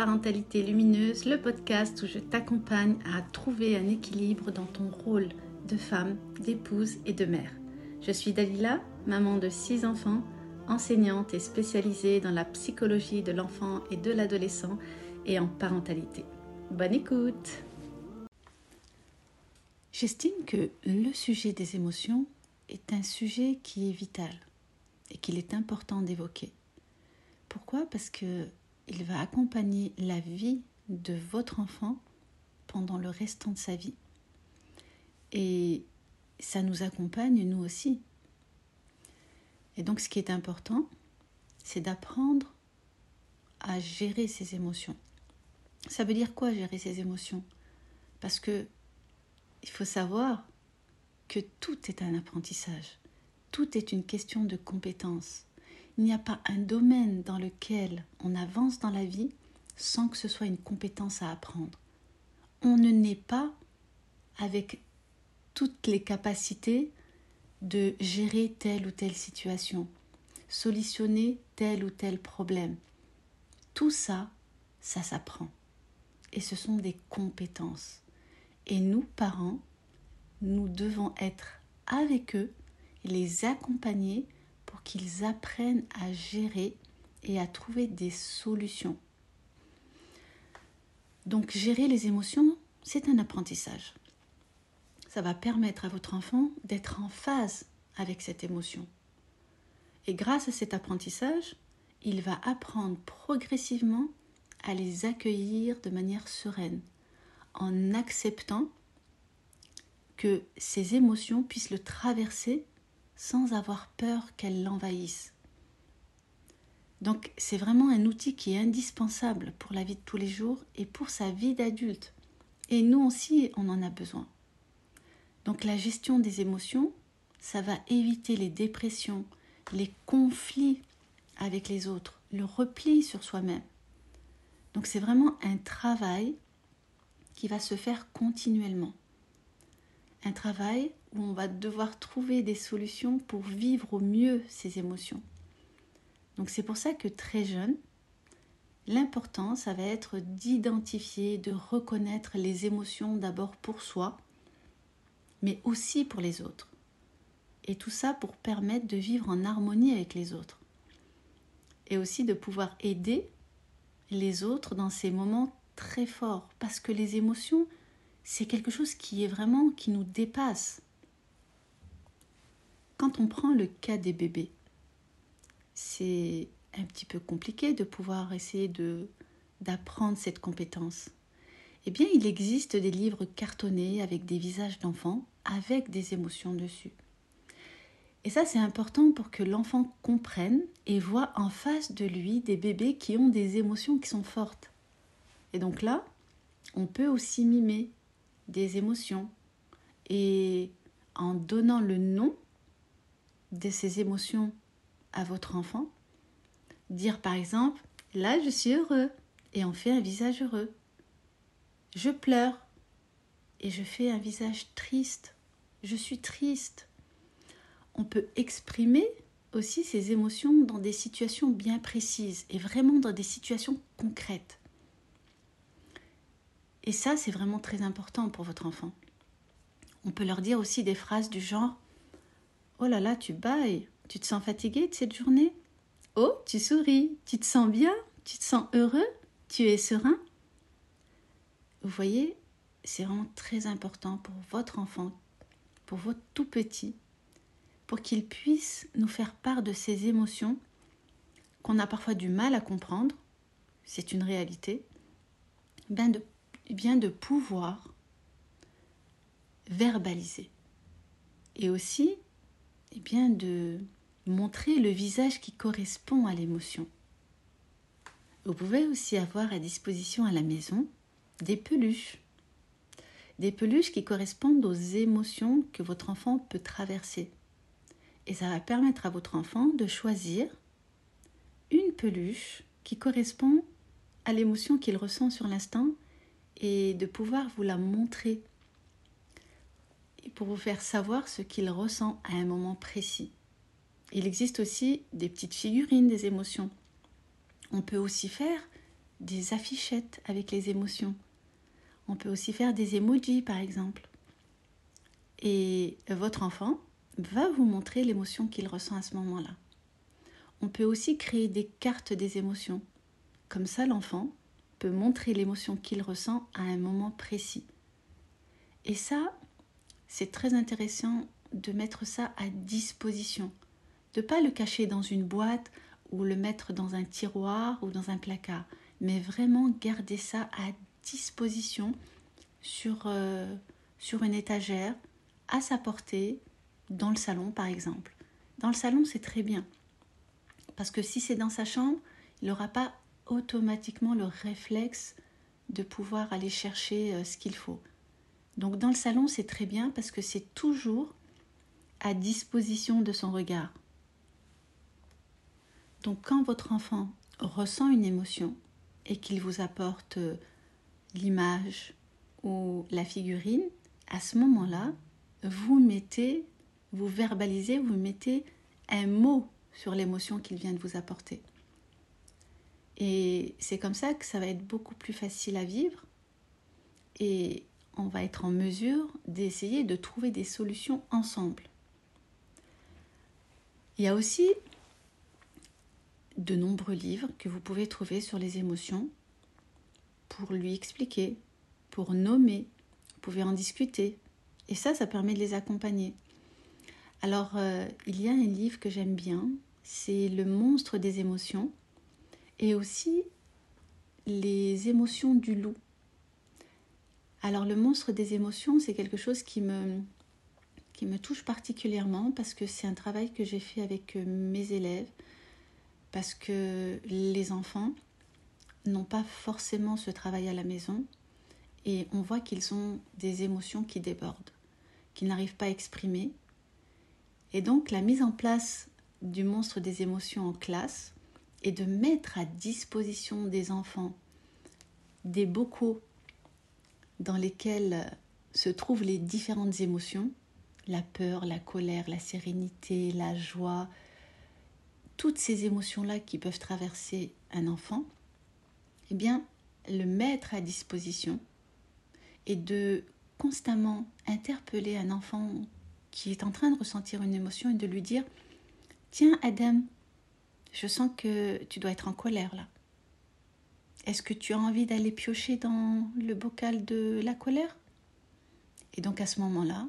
Parentalité Lumineuse, le podcast où je t'accompagne à trouver un équilibre dans ton rôle de femme, d'épouse et de mère. Je suis Dalila, maman de six enfants, enseignante et spécialisée dans la psychologie de l'enfant et de l'adolescent et en parentalité. Bonne écoute J'estime que le sujet des émotions est un sujet qui est vital et qu'il est important d'évoquer. Pourquoi? Parce que il va accompagner la vie de votre enfant pendant le restant de sa vie. Et ça nous accompagne nous aussi. Et donc ce qui est important, c'est d'apprendre à gérer ses émotions. Ça veut dire quoi gérer ses émotions? Parce que il faut savoir que tout est un apprentissage. Tout est une question de compétence. Il n'y a pas un domaine dans lequel on avance dans la vie sans que ce soit une compétence à apprendre. On ne naît pas avec toutes les capacités de gérer telle ou telle situation, solutionner tel ou tel problème. Tout ça, ça s'apprend. Et ce sont des compétences. Et nous, parents, nous devons être avec eux les accompagner pour qu'ils apprennent à gérer et à trouver des solutions. Donc gérer les émotions, c'est un apprentissage. Ça va permettre à votre enfant d'être en phase avec cette émotion. Et grâce à cet apprentissage, il va apprendre progressivement à les accueillir de manière sereine, en acceptant que ces émotions puissent le traverser sans avoir peur qu'elles l'envahissent. Donc c'est vraiment un outil qui est indispensable pour la vie de tous les jours et pour sa vie d'adulte. Et nous aussi, on en a besoin. Donc la gestion des émotions, ça va éviter les dépressions, les conflits avec les autres, le repli sur soi-même. Donc c'est vraiment un travail qui va se faire continuellement. Un travail où on va devoir trouver des solutions pour vivre au mieux ces émotions. Donc c'est pour ça que très jeune, l'important, ça va être d'identifier, de reconnaître les émotions d'abord pour soi, mais aussi pour les autres. Et tout ça pour permettre de vivre en harmonie avec les autres. Et aussi de pouvoir aider les autres dans ces moments très forts. Parce que les émotions, c'est quelque chose qui est vraiment, qui nous dépasse. Quand on prend le cas des bébés, c'est un petit peu compliqué de pouvoir essayer de d'apprendre cette compétence. Eh bien, il existe des livres cartonnés avec des visages d'enfants avec des émotions dessus. Et ça, c'est important pour que l'enfant comprenne et voit en face de lui des bébés qui ont des émotions qui sont fortes. Et donc là, on peut aussi mimer des émotions. Et en donnant le nom de ces émotions à votre enfant. Dire par exemple, là je suis heureux et on fait un visage heureux. Je pleure et je fais un visage triste. Je suis triste. On peut exprimer aussi ces émotions dans des situations bien précises et vraiment dans des situations concrètes. Et ça, c'est vraiment très important pour votre enfant. On peut leur dire aussi des phrases du genre Oh là là, tu bailles. Tu te sens fatigué de cette journée? Oh, tu souris. Tu te sens bien? Tu te sens heureux? Tu es serein? Vous voyez, c'est vraiment très important pour votre enfant, pour votre tout petit, pour qu'il puisse nous faire part de ces émotions qu'on a parfois du mal à comprendre, c'est une réalité, ben de, bien de pouvoir verbaliser. Et aussi eh bien, de montrer le visage qui correspond à l'émotion. Vous pouvez aussi avoir à disposition à la maison des peluches. Des peluches qui correspondent aux émotions que votre enfant peut traverser. Et ça va permettre à votre enfant de choisir une peluche qui correspond à l'émotion qu'il ressent sur l'instant et de pouvoir vous la montrer pour vous faire savoir ce qu'il ressent à un moment précis. Il existe aussi des petites figurines des émotions. On peut aussi faire des affichettes avec les émotions. On peut aussi faire des emojis par exemple. Et votre enfant va vous montrer l'émotion qu'il ressent à ce moment-là. On peut aussi créer des cartes des émotions. Comme ça, l'enfant peut montrer l'émotion qu'il ressent à un moment précis. Et ça, c'est très intéressant de mettre ça à disposition, de pas le cacher dans une boîte ou le mettre dans un tiroir ou dans un placard, mais vraiment garder ça à disposition sur, euh, sur une étagère, à sa portée, dans le salon par exemple. Dans le salon, c'est très bien. Parce que si c'est dans sa chambre, il n'aura pas automatiquement le réflexe de pouvoir aller chercher euh, ce qu'il faut. Donc dans le salon, c'est très bien parce que c'est toujours à disposition de son regard. Donc quand votre enfant ressent une émotion et qu'il vous apporte euh, l'image ou la figurine, à ce moment-là, vous mettez, vous verbalisez, vous mettez un mot sur l'émotion qu'il vient de vous apporter. Et c'est comme ça que ça va être beaucoup plus facile à vivre on va être en mesure d'essayer de trouver des solutions ensemble. Il y a aussi de nombreux livres que vous pouvez trouver sur les émotions pour lui expliquer, pour nommer. Vous pouvez en discuter. Et ça, ça permet de les accompagner. Alors, euh, il y a un livre que j'aime bien, c'est Le monstre des émotions et aussi Les émotions du loup. Alors, le monstre des émotions, c'est quelque chose qui me, touche particulièrement parce que c'est un travail que j'ai fait avec euh, mes élèves, parce que les enfants n'ont pas forcément ce travail à la maison et on voit qu'ils ont des émotions qui débordent, qu'ils n'arrivent pas à exprimer. Et donc la mise en place du monstre des émotions en classe et de mettre à disposition des enfants des bocaux dans lesquels se trouvent les différentes émotions, la peur, la colère, la sérénité, la joie, toutes ces émotions-là qui peuvent traverser un enfant, eh bien, le mettre à disposition et de constamment interpeller un enfant qui est en train de ressentir une émotion et de lui dire Tiens, Adam, je sens que tu dois être en colère là. Est-ce que tu as envie d'aller piocher dans le bocal de la colère? Et donc à ce moment-là,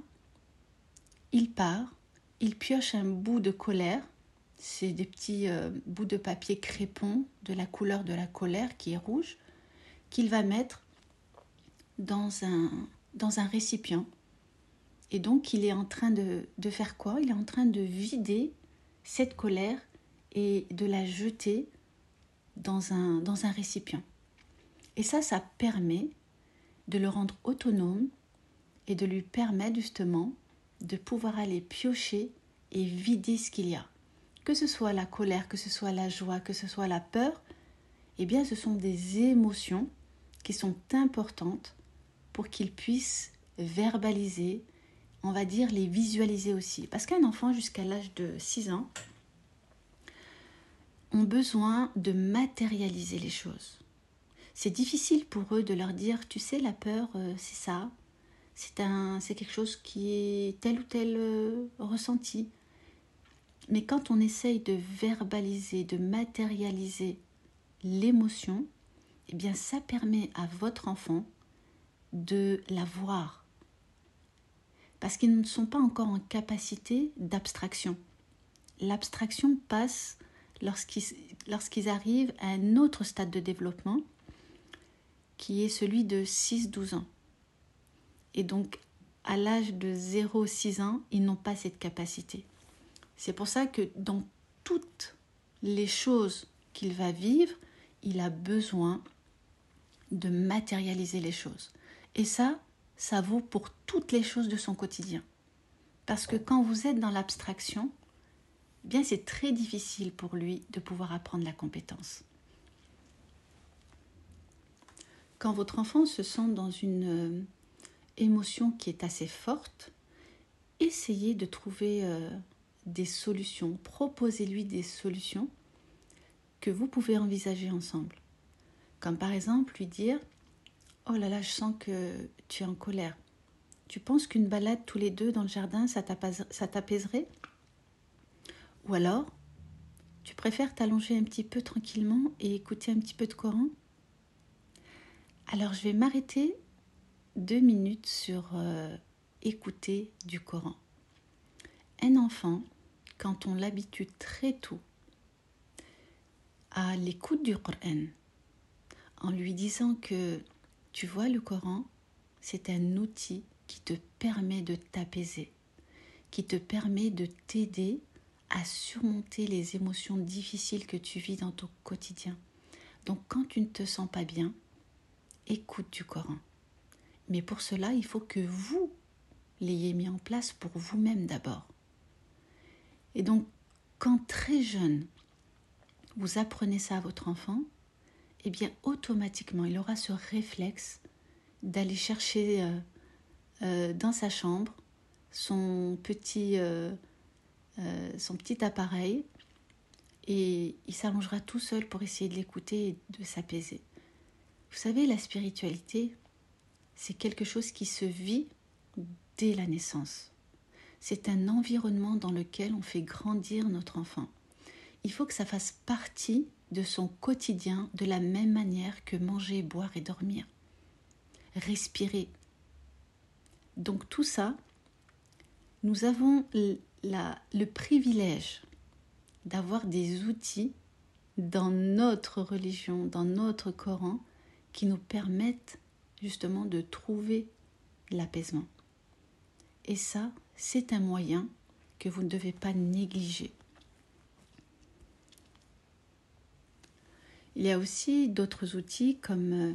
il part, il pioche un bout de colère, c'est des petits euh, bouts de papier crépon de la couleur de la colère qui est rouge, qu'il va mettre dans un, dans un récipient. Et donc il est en train de, de faire quoi? Il est en train de vider cette colère et de la jeter dans un, dans un récipient. Et ça, ça permet de le rendre autonome et de lui permettre justement de pouvoir aller piocher et vider ce qu'il y a. Que ce soit la colère, que ce soit la joie, que ce soit la peur, eh bien ce sont des émotions qui sont importantes pour qu'il puisse verbaliser, on va dire les visualiser aussi. Parce qu'un enfant jusqu'à l'âge de 6 ans ont besoin de matérialiser les choses. C'est difficile pour eux de leur dire, tu sais, la peur, euh, c'est ça, c'est un, c'est quelque chose qui est tel ou tel euh, ressenti. Mais quand on essaye de verbaliser, de matérialiser l'émotion, eh bien ça permet à votre enfant de la voir. Parce qu'ils ne sont pas encore en capacité d'abstraction. L'abstraction passe lorsqu'ils, arrivent à un autre stade de développement, qui est celui de 6-12 ans. Et donc, à l'âge de 0-6 ans, ils n'ont pas cette capacité. C'est pour ça que dans toutes les choses qu'il va vivre, il a besoin de matérialiser les choses. Et ça, ça vaut pour toutes les choses de son quotidien. Parce que quand vous êtes dans l'abstraction, eh bien c'est très difficile pour lui de pouvoir apprendre la compétence. Quand votre enfant se sent dans une euh, émotion qui est assez forte, essayez de trouver euh, des solutions, proposez-lui des solutions que vous pouvez envisager ensemble. Comme par exemple lui dire Oh là là, je sens que tu es en colère. Tu penses qu'une balade tous les deux dans le jardin, ça t'apaiserait? Ou alors, tu préfères t'allonger un petit peu tranquillement et écouter un petit peu de Coran? Alors je vais m'arrêter deux minutes sur euh, écouter du Coran. Un enfant, quand on l'habitue très tôt à l'écoute du Coran, en lui disant que tu vois le Coran, c'est un outil qui te permet de t'apaiser, qui te permet de t'aider à surmonter les émotions difficiles que tu vis dans ton quotidien. Donc quand tu ne te sens pas bien, écoute du Coran. Mais pour cela, il faut que vous l'ayez mis en place pour vous-même d'abord. Et donc, quand très jeune, vous apprenez ça à votre enfant, eh bien, automatiquement, il aura ce réflexe d'aller chercher euh, euh, dans sa chambre son petit, euh, son petit appareil et il s'allongera tout seul pour essayer de l'écouter et de s'apaiser. Vous savez, la spiritualité, c'est quelque chose qui se vit dès la naissance. C'est un environnement dans lequel on fait grandir notre enfant. Il faut que ça fasse partie de son quotidien de la même manière que manger, boire et dormir. Respirer. Donc tout ça, nous avons le privilège d'avoir des outils dans notre religion, dans notre Coran, qui nous permettent justement de trouver l'apaisement. Et ça, c'est un moyen que vous ne devez pas négliger. Il y a aussi d'autres outils comme euh,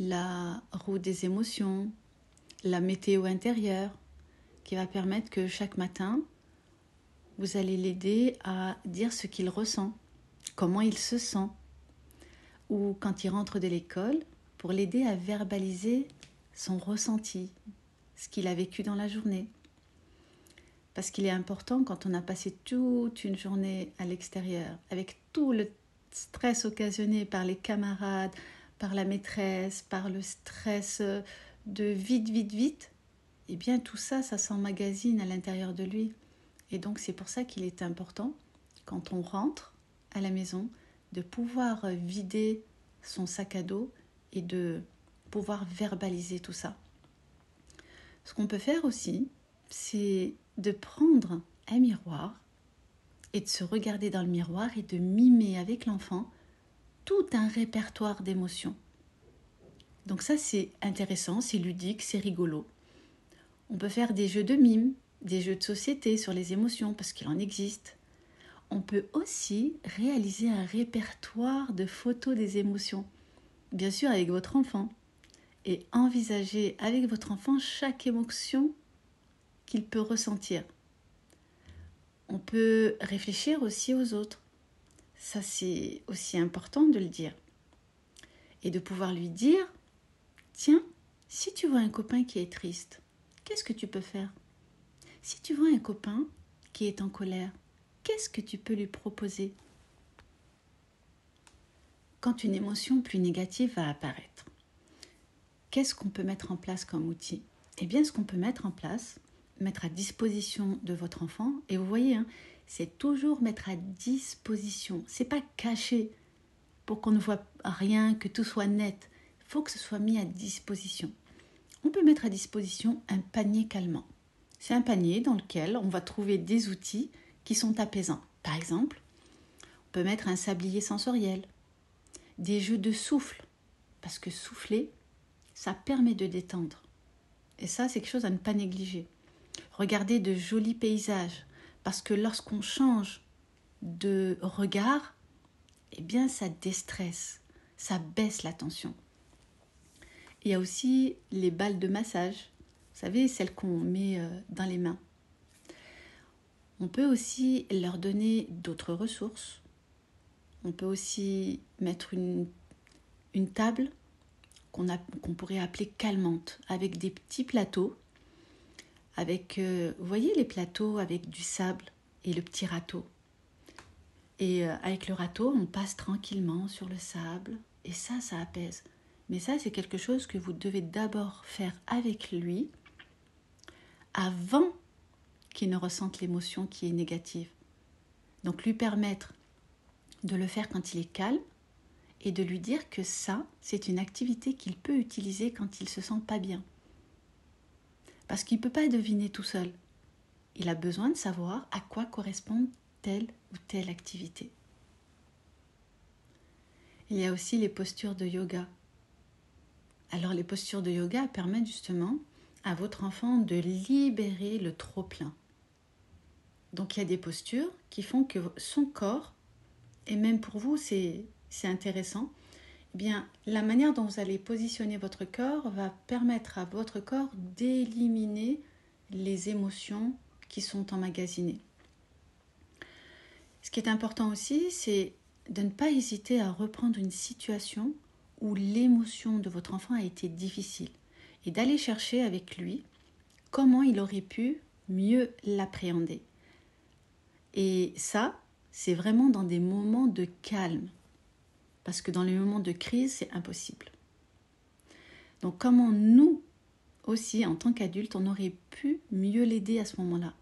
la roue des émotions, la météo intérieure, qui va permettre que chaque matin, vous allez l'aider à dire ce qu'il ressent, comment il se sent, ou quand il rentre de l'école, pour l'aider à verbaliser son ressenti, ce qu'il a vécu dans la journée. Parce qu'il est important quand on a passé toute une journée à l'extérieur, avec tout le stress occasionné par les camarades, par la maîtresse, par le stress de vite, vite, vite, eh bien tout ça, ça s'emmagasine à l'intérieur de lui. Et donc c'est pour ça qu'il est important, quand on rentre à la maison, de pouvoir vider son sac à dos et de pouvoir verbaliser tout ça. Ce qu'on peut faire aussi, c'est de prendre un miroir et de se regarder dans le miroir et de mimer avec l'enfant tout un répertoire d'émotions. Donc ça c'est intéressant, c'est ludique, c'est rigolo. On peut faire des jeux de mime, des jeux de société sur les émotions parce qu'il en existe. On peut aussi réaliser un répertoire de photos des émotions, bien sûr avec votre enfant, et envisager avec votre enfant chaque émotion qu'il peut ressentir on peut réfléchir aussi aux autres. Ça, c'est aussi important de le dire. Et de pouvoir lui dire, tiens, si tu vois un copain qui est triste, qu'est-ce que tu peux faire? Si tu vois un copain qui est en colère, qu'est-ce que tu peux lui proposer? Quand une émotion plus négative va apparaître, qu'est-ce qu'on peut mettre en place comme outil? Eh bien, ce qu'on peut mettre en place, mettre à disposition de votre enfant. Et vous voyez, hein, c'est toujours mettre à disposition. C'est pas caché pour qu'on ne voit rien, que tout soit net. Il faut que ce soit mis à disposition. On peut mettre à disposition un panier calmant. C'est un panier dans lequel on va trouver des outils qui sont apaisants. Par exemple, on peut mettre un sablier sensoriel, des jeux de souffle, parce que souffler, ça permet de détendre. Et ça, c'est quelque chose à ne pas négliger. Regardez de jolis paysages, parce que lorsqu'on change de regard, eh bien ça déstresse, ça baisse la tension. Il y a aussi les balles de massage, vous savez, celles qu'on met euh, dans les mains. On peut aussi leur donner d'autres ressources. On peut aussi mettre une, une table qu'on pourrait appeler calmante, avec des petits plateaux avec, euh, vous voyez les plateaux avec du sable et le petit râteau? Et euh, avec le râteau, on passe tranquillement sur le sable. Et ça, ça apaise. Mais ça, c'est quelque chose que vous devez d'abord faire avec lui avant qu'il ne ressente l'émotion qui est négative. Donc lui permettre de le faire quand il est calme et de lui dire que ça, c'est une activité qu'il peut utiliser quand il se sent pas bien. Parce qu'il ne peut pas deviner tout seul. Il a besoin de savoir à quoi correspond telle ou telle activité. Il y a aussi les postures de yoga. Alors les postures de yoga permettent justement à votre enfant de libérer le trop-plein. Donc il y a des postures qui font que son corps, et même pour vous c'est intéressant, eh bien la manière dont vous allez positionner votre corps va permettre à votre corps d'éliminer les émotions qui sont emmagasinées. Ce qui est important aussi, c'est de ne pas hésiter à reprendre une situation l'émotion de votre enfant a été difficile et d'aller chercher avec lui comment il aurait pu mieux l'appréhender. Et ça, c'est vraiment dans des moments de calme, parce que dans les moments de crise, c'est impossible. Donc comment nous aussi, en tant qu'adultes, on aurait pu mieux l'aider à ce moment-là?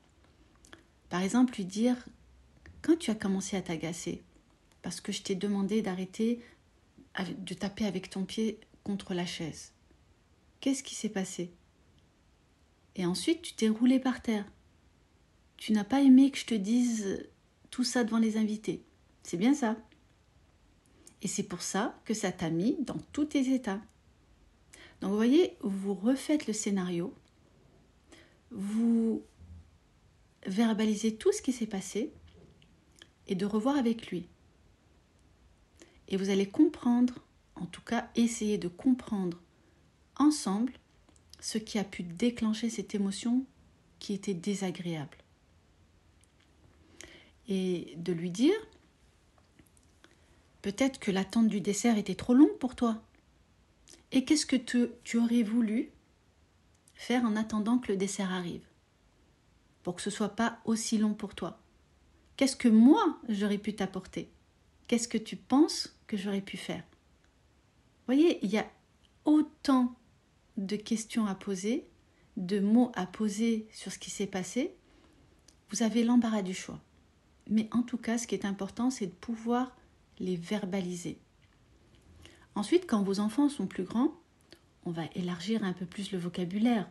Par exemple, lui dire, quand tu as commencé à t'agacer, parce que je t'ai demandé d'arrêter de taper avec ton pied contre la chaise. Qu'est-ce qui s'est passé? Et ensuite, tu t'es roulé par terre. Tu n'as pas aimé que je te dise tout ça devant les invités. C'est bien ça. Et c'est pour ça que ça t'a mis dans tous tes états. Donc vous voyez, vous refaites le scénario, vous verbalisez tout ce qui s'est passé et de revoir avec lui. Et vous allez comprendre, en tout cas essayer de comprendre ensemble ce qui a pu déclencher cette émotion qui était désagréable. Et de lui dire, peut-être que l'attente du dessert était trop longue pour toi. Et qu'est-ce que tu, aurais voulu faire en attendant que le dessert arrive Pour que ce soit pas aussi long pour toi? Qu'est-ce que moi j'aurais pu t'apporter? Qu'est-ce que tu penses que j'aurais pu faire? Vous voyez, il y a autant de questions à poser, de mots à poser sur ce qui s'est passé. Vous avez l'embarras du choix. Mais en tout cas, ce qui est important, c'est de pouvoir les verbaliser. Ensuite, quand vos enfants sont plus grands, on va élargir un peu plus le vocabulaire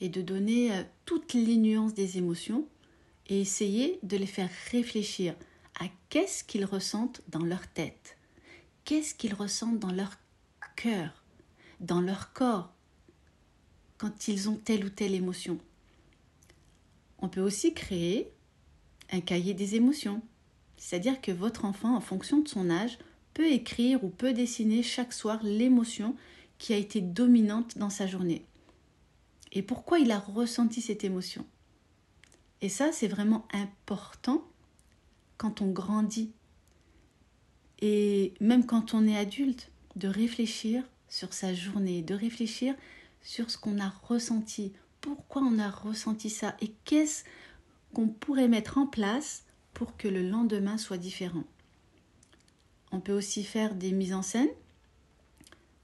et de donner euh, toutes les nuances des émotions et essayer de les faire réfléchir à qu'est-ce qu'ils ressentent dans leur tête, qu'est-ce qu'ils ressentent dans leur cœur, dans leur corps, quand ils ont telle ou telle émotion. On peut aussi créer un cahier des émotions, c'est-à-dire que votre enfant, en fonction de son âge, peut écrire ou peut dessiner chaque soir l'émotion qui a été dominante dans sa journée. Et pourquoi il a ressenti cette émotion? Et ça, c'est vraiment important quand on grandit et même quand on est adulte, de réfléchir sur sa journée, de réfléchir sur ce qu'on a ressenti, pourquoi on a ressenti ça et qu'est-ce qu'on pourrait mettre en place pour que le lendemain soit différent. On peut aussi faire des mises en scène,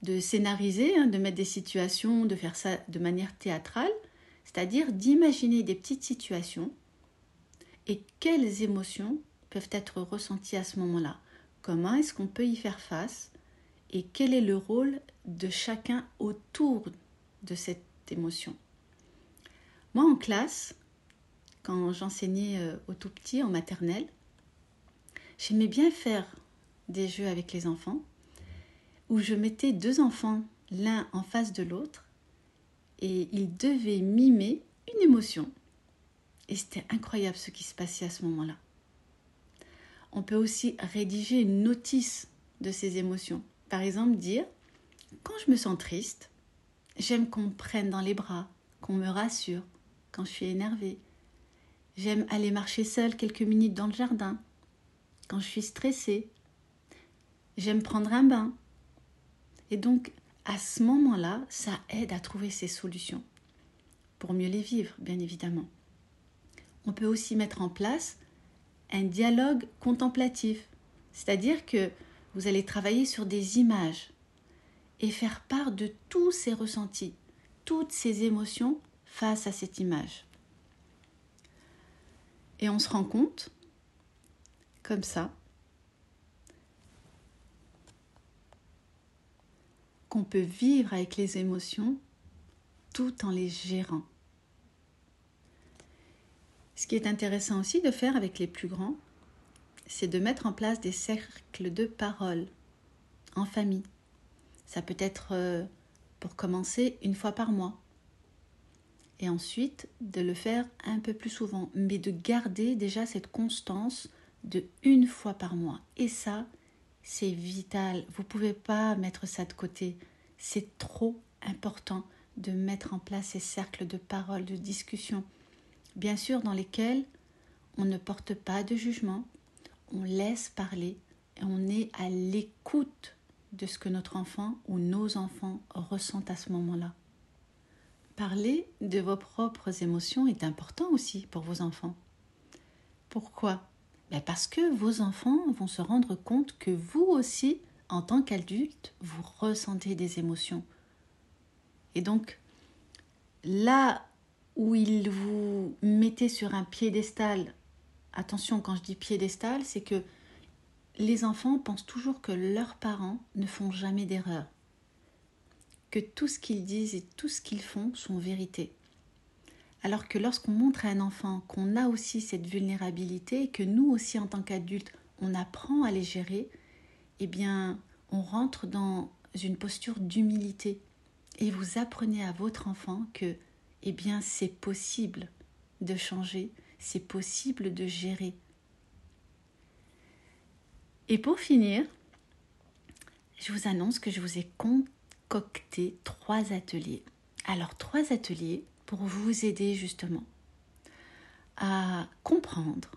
de scénariser, hein, de mettre des situations, de faire ça de manière théâtrale, c'est-à-dire d'imaginer des petites situations et quelles émotions peuvent être ressenties à ce moment-là. Comment est-ce qu'on peut y faire face et quel est le rôle de chacun autour de cette émotion? Moi en classe, quand j'enseignais euh, au tout petit en maternelle, j'aimais bien faire des jeux avec les enfants où je mettais deux enfants l'un en face de l'autre et ils devaient mimer une émotion. Et c'était incroyable ce qui se passait à ce moment-là. On peut aussi rédiger une notice de ces émotions. Par exemple, dire quand je me sens triste, j'aime qu'on me prenne dans les bras, qu'on me rassure quand je suis énervée. J'aime aller marcher seule quelques minutes dans le jardin quand je suis stressée. J'aime prendre un bain. Et donc, à ce moment-là, ça aide à trouver ces solutions pour mieux les vivre, bien évidemment. On peut aussi mettre en place un dialogue contemplatif, c'est-à-dire que vous allez travailler sur des images et faire part de tous ces ressentis, toutes ces émotions face à cette image. Et on se rend compte, comme ça, qu'on peut vivre avec les émotions tout en les gérant. Ce qui est intéressant aussi de faire avec les plus grands, c'est de mettre en place des cercles de parole en famille. Ça peut être, euh, pour commencer, une fois par mois. Et ensuite, de le faire un peu plus souvent, mais de garder déjà cette constance de une fois par mois. Et ça, c'est vital. Vous ne pouvez pas mettre ça de côté. C'est trop important de mettre en place ces cercles de parole, de discussion, bien sûr dans lesquels on ne porte pas de jugement, on laisse parler et on est à l'écoute de ce que notre enfant ou nos enfants ressentent à ce moment-là. Parler de vos propres émotions est important aussi pour vos enfants. Pourquoi? Ben Parce que vos enfants vont se rendre compte que vous aussi, en tant qu'adulte, vous ressentez des émotions. Et donc, là où ils vous mettez sur un piédestal, attention quand je dis piédestal, c'est que les enfants pensent toujours que leurs parents ne font jamais d'erreur, que tout ce qu'ils disent et tout ce qu'ils font sont vérité. Alors que lorsqu'on montre à un enfant qu'on a aussi cette vulnérabilité et que nous aussi en tant qu'adultes, on apprend à les gérer, eh bien, on rentre dans une posture d'humilité et vous apprenez à votre enfant que, eh bien, c'est possible de changer, c'est possible de gérer. Et pour finir, je vous annonce que je vous ai concocté trois ateliers. Alors, trois ateliers pour vous aider justement à comprendre,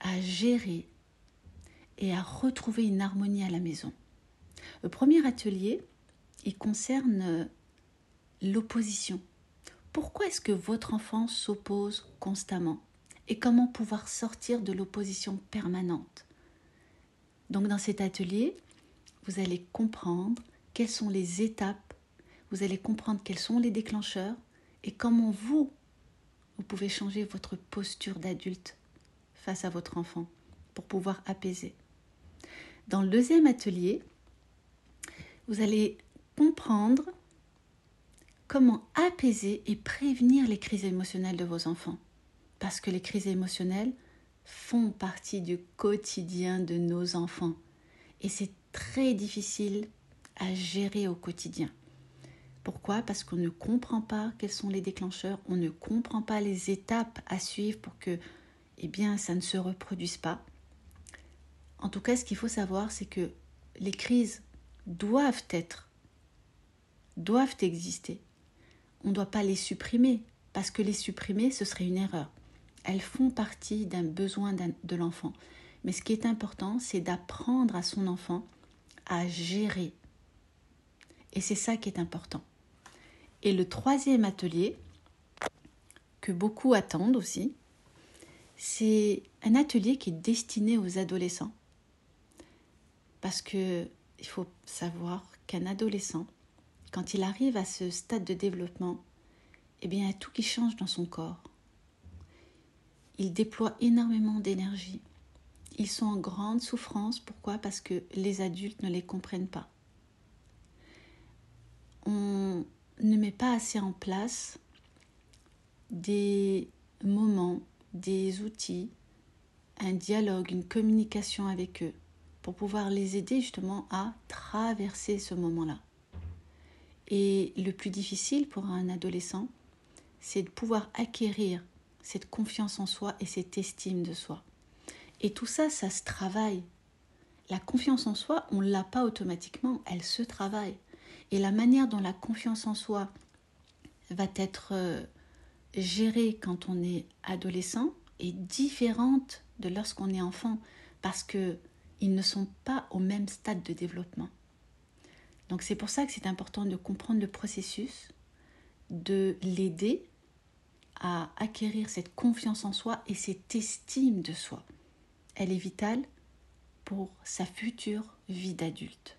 à gérer et à retrouver une harmonie à la maison. Le premier atelier, il concerne l'opposition. Pourquoi est-ce que votre enfant s'oppose constamment Et comment pouvoir sortir de l'opposition permanente? Donc dans cet atelier, vous allez comprendre quelles sont les étapes, vous allez comprendre quels sont les déclencheurs et comment vous, vous pouvez changer votre posture d'adulte face à votre enfant pour pouvoir apaiser. Dans le deuxième atelier, vous allez comprendre comment apaiser et prévenir les crises émotionnelles de vos enfants. Parce que les crises émotionnelles font partie du quotidien de nos enfants. Et c'est très difficile à gérer au quotidien. Pourquoi? Parce qu'on ne comprend pas quels sont les déclencheurs, on ne comprend pas les étapes à suivre pour que eh bien, ça ne se reproduise pas. En tout cas, ce qu'il faut savoir, c'est que les crises doivent être, doivent exister on ne doit pas les supprimer, parce que les supprimer, ce serait une erreur. Elles font partie d'un besoin de l'enfant. Mais ce qui est important, c'est d'apprendre à son enfant à gérer. Et c'est ça qui est important. Et le troisième atelier, que beaucoup attendent aussi, c'est un atelier qui est destiné aux adolescents. Parce que il faut savoir qu'un adolescent, quand il arrive à ce stade de développement, eh bien, il y a tout qui change dans son corps. Il déploie énormément d'énergie. Ils sont en grande souffrance. Pourquoi? Parce que les adultes ne les comprennent pas. On ne met pas assez en place des moments, des outils, un dialogue, une communication avec eux pour pouvoir les aider justement à traverser ce moment-là. Et le plus difficile pour un adolescent, c'est de pouvoir acquérir cette confiance en soi et cette estime de soi. Et tout ça, ça se travaille. La confiance en soi, on ne l'a pas automatiquement, elle se travaille. Et la manière dont la confiance en soi va être euh, gérée quand on est adolescent est différente de lorsqu'on est enfant, parce qu'ils ne sont pas au même stade de développement. Donc c'est pour ça que c'est important de comprendre le processus, de l'aider à acquérir cette confiance en soi et cette estime de soi. elle est vitale pour sa future vie d'adulte.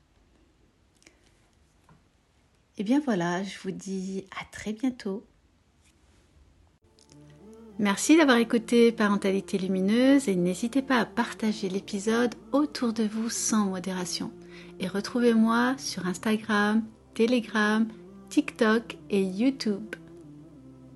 Et eh bien voilà, je vous dis à très bientôt. Merci d'avoir écouté Parentalité Lumineuse et n'hésitez pas à partager l'épisode autour de vous sans modération. Et retrouvez-moi sur Instagram, Telegram, TikTok et YouTube.